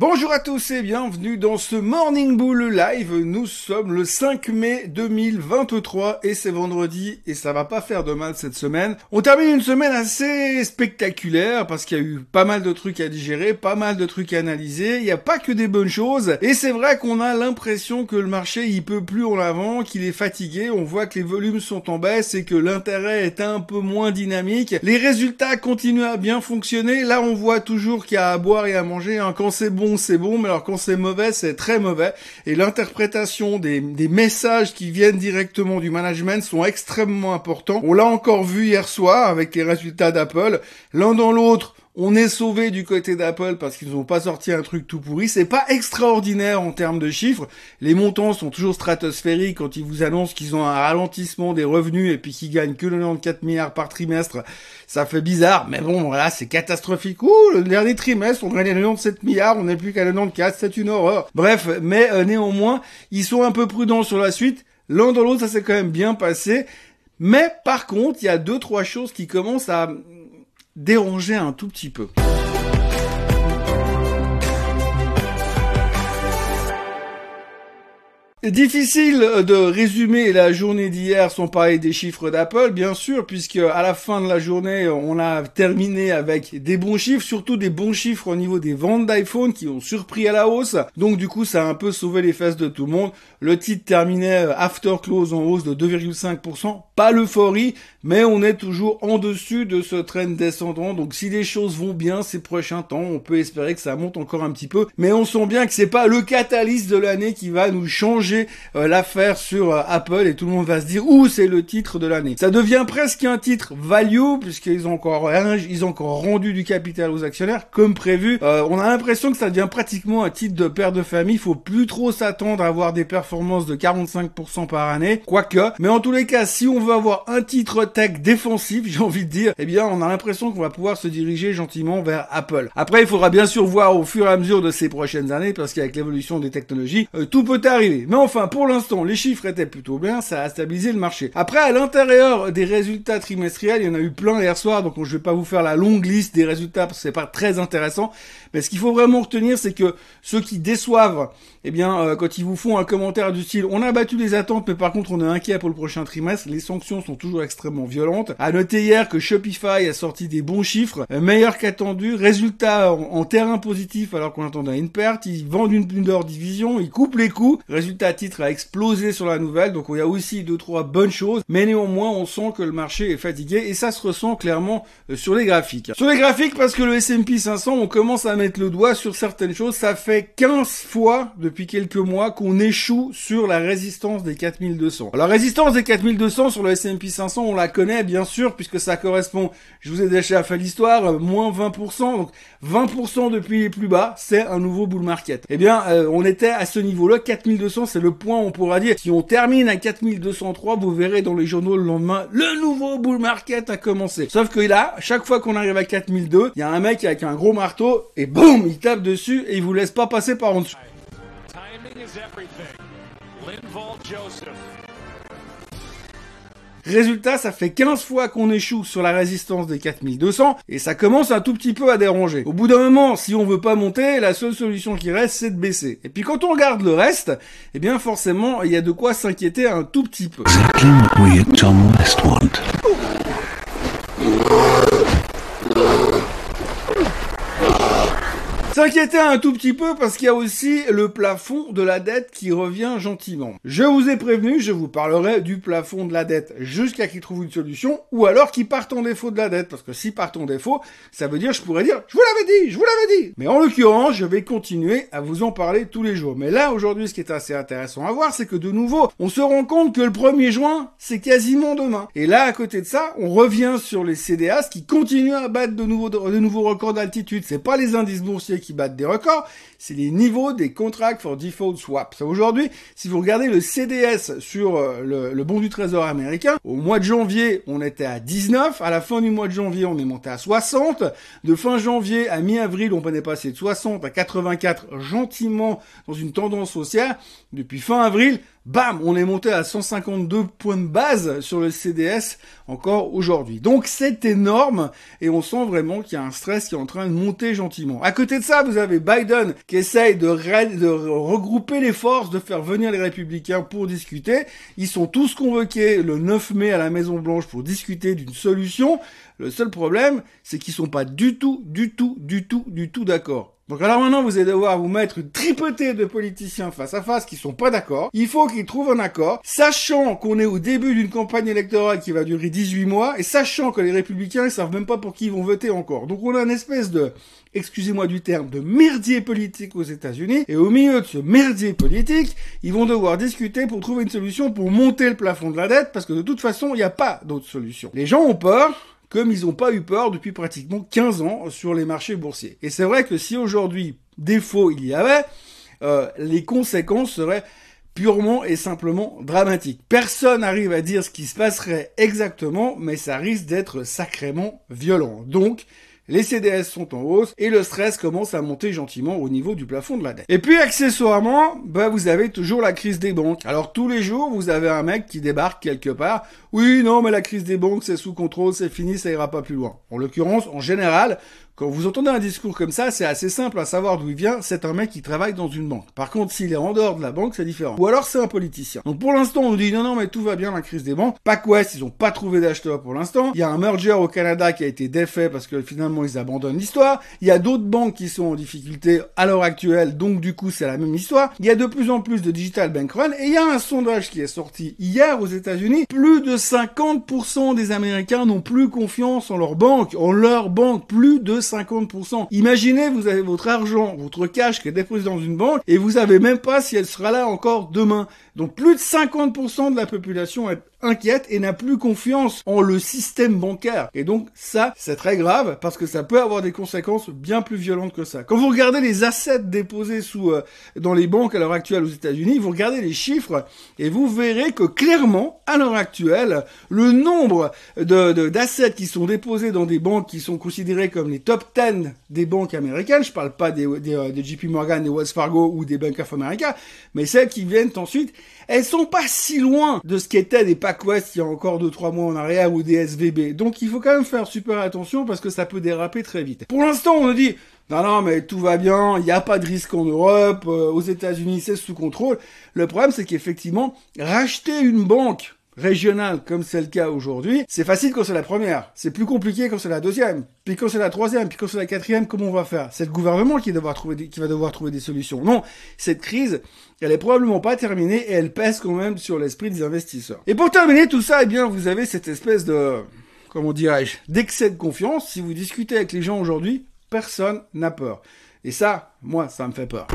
Bonjour à tous et bienvenue dans ce Morning Bull Live. Nous sommes le 5 mai 2023 et c'est vendredi et ça va pas faire de mal cette semaine. On termine une semaine assez spectaculaire parce qu'il y a eu pas mal de trucs à digérer, pas mal de trucs à analyser. Il n'y a pas que des bonnes choses et c'est vrai qu'on a l'impression que le marché il peut plus en avant, qu'il est fatigué. On voit que les volumes sont en baisse et que l'intérêt est un peu moins dynamique. Les résultats continuent à bien fonctionner. Là on voit toujours qu'il y a à boire et à manger. Hein. Quand c'est bon c'est bon, mais alors quand c'est mauvais, c'est très mauvais. Et l'interprétation des, des messages qui viennent directement du management sont extrêmement importants. On l'a encore vu hier soir avec les résultats d'Apple. L'un dans l'autre, on est sauvé du côté d'Apple parce qu'ils n'ont pas sorti un truc tout pourri. C'est pas extraordinaire en termes de chiffres. Les montants sont toujours stratosphériques quand ils vous annoncent qu'ils ont un ralentissement des revenus et puis qu'ils gagnent que 94 milliards par trimestre. Ça fait bizarre, mais bon, voilà, c'est catastrophique. Ouh, le dernier trimestre, on gagnait 97 milliards, on n'est plus qu'à 94, c'est une horreur. Bref, mais euh, néanmoins, ils sont un peu prudents sur la suite. L'un dans l'autre, ça s'est quand même bien passé. Mais par contre, il y a deux, trois choses qui commencent à déranger un tout petit peu. Difficile de résumer la journée d'hier sans parler des chiffres d'Apple, bien sûr, puisque à la fin de la journée, on a terminé avec des bons chiffres, surtout des bons chiffres au niveau des ventes d'iPhone qui ont surpris à la hausse. Donc du coup, ça a un peu sauvé les fesses de tout le monde. Le titre terminait after close en hausse de 2,5%. Pas l'euphorie, mais on est toujours en dessus de ce train descendant. Donc si les choses vont bien ces prochains temps, on peut espérer que ça monte encore un petit peu. Mais on sent bien que c'est pas le catalyse de l'année qui va nous changer euh, l'affaire sur euh, Apple et tout le monde va se dire où c'est le titre de l'année. Ça devient presque un titre value puisqu'ils ont encore ils ont encore rendu du capital aux actionnaires comme prévu. Euh, on a l'impression que ça devient pratiquement un titre de père de famille. Il faut plus trop s'attendre à avoir des performances de 45% par année, quoique. Mais en tous les cas, si on veut avoir un titre tech défensif, j'ai envie de dire, eh bien, on a l'impression qu'on va pouvoir se diriger gentiment vers Apple. Après, il faudra bien sûr voir au fur et à mesure de ces prochaines années, parce qu'avec l'évolution des technologies, tout peut arriver. Enfin, pour l'instant, les chiffres étaient plutôt bien, ça a stabilisé le marché. Après, à l'intérieur des résultats trimestriels, il y en a eu plein hier soir, donc je vais pas vous faire la longue liste des résultats parce que c'est pas très intéressant. Mais ce qu'il faut vraiment retenir, c'est que ceux qui déçoivent, eh bien, euh, quand ils vous font un commentaire du style, on a battu les attentes, mais par contre on est inquiet pour le prochain trimestre, les sanctions sont toujours extrêmement violentes. À noter hier que Shopify a sorti des bons chiffres, euh, meilleurs qu'attendus, résultats en, terrain positif alors qu'on attendait une perte, ils vendent une, une division, ils coupent les coûts, résultat titre a explosé sur la nouvelle, donc il y a aussi deux trois bonnes choses, mais néanmoins on sent que le marché est fatigué et ça se ressent clairement euh, sur les graphiques. Sur les graphiques parce que le S&P 500, on commence à mettre le doigt sur certaines choses, ça fait 15 fois depuis quelques mois qu'on échoue sur la résistance des 4200. Alors la résistance des 4200 sur le S&P 500, on la connaît bien sûr puisque ça correspond, je vous ai déjà fait l'histoire, euh, moins 20%, donc 20% depuis les plus bas, c'est un nouveau bull market. Eh bien, euh, on était à ce niveau-là, 4200, c'est le point on pourra dire, si on termine à 4203, vous verrez dans les journaux le lendemain, le nouveau bull market a commencé. Sauf que là, chaque fois qu'on arrive à 4002, il y a un mec avec un gros marteau, et boum, il tape dessus, et il vous laisse pas passer par en dessous. Résultat, ça fait 15 fois qu'on échoue sur la résistance des 4200 et ça commence un tout petit peu à déranger. Au bout d'un moment, si on veut pas monter, la seule solution qui reste, c'est de baisser. Et puis quand on regarde le reste, eh bien forcément, il y a de quoi s'inquiéter un tout petit peu. S'inquiéter un tout petit peu parce qu'il y a aussi le plafond de la dette qui revient gentiment. Je vous ai prévenu, je vous parlerai du plafond de la dette jusqu'à qu'il trouve une solution ou alors qu'il parte en défaut de la dette parce que si part en défaut, ça veut dire je pourrais dire je vous l'avais dit, je vous l'avais dit. Mais en l'occurrence, je vais continuer à vous en parler tous les jours. Mais là aujourd'hui, ce qui est assez intéressant à voir, c'est que de nouveau, on se rend compte que le 1er juin, c'est quasiment demain. Et là, à côté de ça, on revient sur les CDAs qui continuent à battre de nouveaux, de nouveaux records d'altitude. C'est pas les indices boursiers qui qui battent des records, c'est les niveaux des contracts for default swaps. Aujourd'hui, si vous regardez le CDS sur euh, le, bon du trésor américain, au mois de janvier, on était à 19, à la fin du mois de janvier, on est monté à 60, de fin janvier à mi-avril, on est passé de 60 à 84 gentiment dans une tendance haussière, depuis fin avril, bam, on est monté à 152 points de base sur le CDS encore aujourd'hui. Donc c'est énorme et on sent vraiment qu'il y a un stress qui est en train de monter gentiment. À côté de ça, vous avez Biden qui essaye de, regrouper les forces, de faire venir les républicains pour discuter. Ils sont tous convoqués le 9 mai à la Maison Blanche pour discuter d'une solution. Le seul problème, c'est qu'ils sont pas du tout, du tout, du tout, du tout d'accord. Donc alors maintenant, vous allez devoir vous mettre une tripotée de politiciens face à face qui sont pas d'accord. Il faut qu'ils trouvent un accord, sachant qu'on est au début d'une campagne électorale qui va durer 18 mois, et sachant que les républicains, ils savent même pas pour qui ils vont voter encore. Donc on a une espèce de, excusez-moi du terme, de merdier politique aux États-Unis, et au milieu de ce merdier politique, ils vont devoir discuter pour trouver une solution pour monter le plafond de la dette, parce que de toute façon, il n'y a pas d'autre solution. Les gens ont peur, comme ils n'ont pas eu peur depuis pratiquement 15 ans sur les marchés boursiers. Et c'est vrai que si aujourd'hui défaut il y avait, euh, les conséquences seraient purement et simplement dramatiques. Personne n'arrive à dire ce qui se passerait exactement, mais ça risque d'être sacrément violent. Donc, les CDS sont en hausse et le stress commence à monter gentiment au niveau du plafond de la dette. Et puis accessoirement, bah vous avez toujours la crise des banques. Alors tous les jours, vous avez un mec qui débarque quelque part. Oui, non, mais la crise des banques, c'est sous contrôle, c'est fini, ça ira pas plus loin. En l'occurrence, en général, quand vous entendez un discours comme ça, c'est assez simple à savoir d'où il vient. C'est un mec qui travaille dans une banque. Par contre, s'il est en dehors de la banque, c'est différent. Ou alors c'est un politicien. Donc pour l'instant, on dit non, non, mais tout va bien, la crise des banques. PacWest, ils ont pas trouvé d'acheteur pour l'instant. Il y a un merger au Canada qui a été défait parce que finalement ils abandonnent l'histoire. Il y a d'autres banques qui sont en difficulté à l'heure actuelle, donc du coup c'est la même histoire. Il y a de plus en plus de digital bank et il y a un sondage qui est sorti hier aux États-Unis. Plus de 50% des Américains n'ont plus confiance en leur banque, en leur banque. Plus de 50%. Imaginez, vous avez votre argent, votre cash qui est déposé dans une banque et vous savez même pas si elle sera là encore demain. Donc plus de 50% de la population est inquiète et n'a plus confiance en le système bancaire. Et donc ça, c'est très grave parce que ça peut avoir des conséquences bien plus violentes que ça. Quand vous regardez les assets déposés sous euh, dans les banques à l'heure actuelle aux États-Unis, vous regardez les chiffres et vous verrez que clairement, à l'heure actuelle, le nombre de d'assets qui sont déposés dans des banques qui sont considérées comme les top 10 des banques américaines, je parle pas des, des, euh, des JP Morgan, des Wells Fargo ou des Bank of America, mais celles qui viennent ensuite elles sont pas si loin de ce qu'étaient des PacWest il y a encore 2-3 mois en arrière ou des SVB. Donc il faut quand même faire super attention parce que ça peut déraper très vite. Pour l'instant, on nous dit non, non, mais tout va bien, il n'y a pas de risque en Europe, euh, aux États-Unis c'est sous contrôle. Le problème, c'est qu'effectivement, racheter une banque régionale comme c'est le cas aujourd'hui, c'est facile quand c'est la première. C'est plus compliqué quand c'est la deuxième. Puis quand c'est la troisième, puis quand c'est la quatrième, comment on va faire? C'est le gouvernement qui, qui va devoir trouver des solutions. Non, cette crise, elle est probablement pas terminée et elle pèse quand même sur l'esprit des investisseurs. Et pour terminer tout ça, eh bien, vous avez cette espèce de, comment dirais-je, d'excès de confiance. Si vous discutez avec les gens aujourd'hui, personne n'a peur. Et ça, moi, ça me fait peur.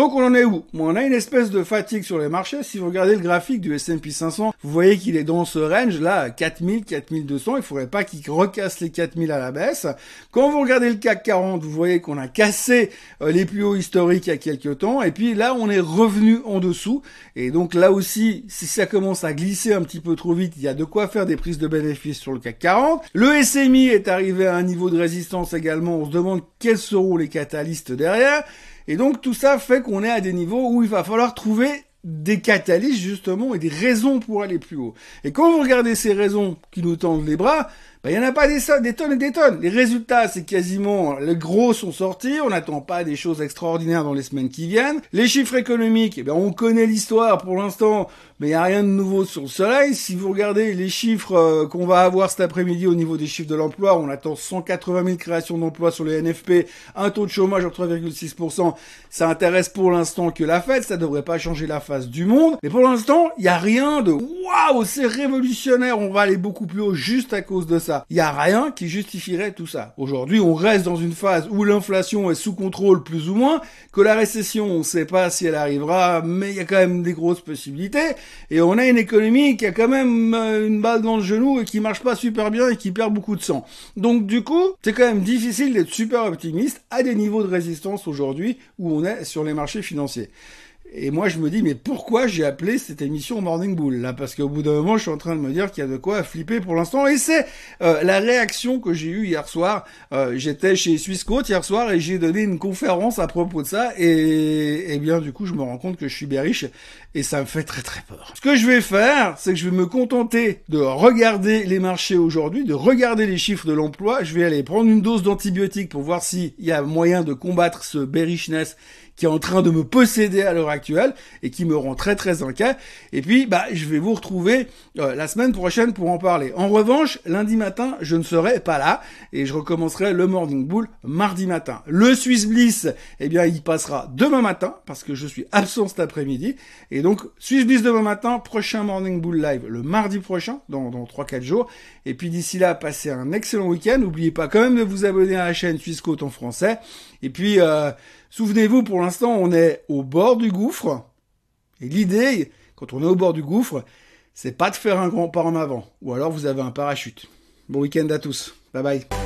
Donc on en est où? On a une espèce de fatigue sur les marchés. Si vous regardez le graphique du S&P 500, vous voyez qu'il est dans ce range là, 4000, 4200. Il faudrait pas qu'il recasse les 4000 à la baisse. Quand vous regardez le CAC 40, vous voyez qu'on a cassé euh, les plus hauts historiques il y a quelques temps. Et puis là, on est revenu en dessous. Et donc là aussi, si ça commence à glisser un petit peu trop vite, il y a de quoi faire des prises de bénéfices sur le CAC 40. Le SMI est arrivé à un niveau de résistance également. On se demande quels seront les catalystes derrière. Et donc tout ça fait qu'on est à des niveaux où il va falloir trouver des catalystes justement et des raisons pour aller plus haut. Et quand vous regardez ces raisons qui nous tendent les bras, ben, il y en a pas des, des tonnes et des tonnes. Les résultats, c'est quasiment, les gros sont sortis, on n'attend pas des choses extraordinaires dans les semaines qui viennent. Les chiffres économiques, eh ben, on connaît l'histoire pour l'instant, mais il n'y a rien de nouveau sur le soleil. Si vous regardez les chiffres euh, qu'on va avoir cet après-midi au niveau des chiffres de l'emploi, on attend 180 000 créations d'emplois sur les NFP, un taux de chômage en 3,6%. Ça intéresse pour l'instant que la Fed, ça devrait pas changer la face du monde. Mais pour l'instant, il n'y a rien de waouh, c'est révolutionnaire, on va aller beaucoup plus haut juste à cause de ça. Il n'y a rien qui justifierait tout ça. Aujourd'hui, on reste dans une phase où l'inflation est sous contrôle plus ou moins, que la récession, on ne sait pas si elle arrivera, mais il y a quand même des grosses possibilités. Et on a une économie qui a quand même euh, une balle dans le genou et qui marche pas super bien et qui perd beaucoup de sang. Donc du coup, c'est quand même difficile d'être super optimiste à des niveaux de résistance aujourd'hui où on est sur les marchés financiers. Et moi, je me dis, mais pourquoi j'ai appelé cette émission Morning Bull là? Parce qu'au bout d'un moment, je suis en train de me dire qu'il y a de quoi flipper pour l'instant. Et c'est euh, la réaction que j'ai eue hier soir. Euh, j'étais chez Swissquote hier soir et j'ai donné une conférence à propos de ça. Et, et bien, du coup, je me rends compte que je suis bearish et ça me fait très très peur. Ce que je vais faire, c'est que je vais me contenter de regarder les marchés aujourd'hui, de regarder les chiffres de l'emploi. Je vais aller prendre une dose d'antibiotiques pour voir s'il y a moyen de combattre ce bearishness qui est en train de me posséder à l'heure actuelle et qui me rend très très inquiet. Et puis, bah, je vais vous retrouver euh, la semaine prochaine pour en parler. En revanche, lundi matin, je ne serai pas là et je recommencerai le Morning Bull mardi matin. Le Swiss Bliss, eh bien, il passera demain matin parce que je suis absent cet après-midi. Et donc, Swiss Bliss demain matin, prochain Morning Bull live le mardi prochain, dans, dans 3-4 jours. Et puis d'ici là, passez un excellent week-end. N'oubliez pas quand même de vous abonner à la chaîne Suisse Côte en français. Et puis, euh, Souvenez-vous, pour l'instant, on est au bord du gouffre. Et l'idée, quand on est au bord du gouffre, c'est pas de faire un grand pas en avant. Ou alors vous avez un parachute. Bon week-end à tous. Bye bye.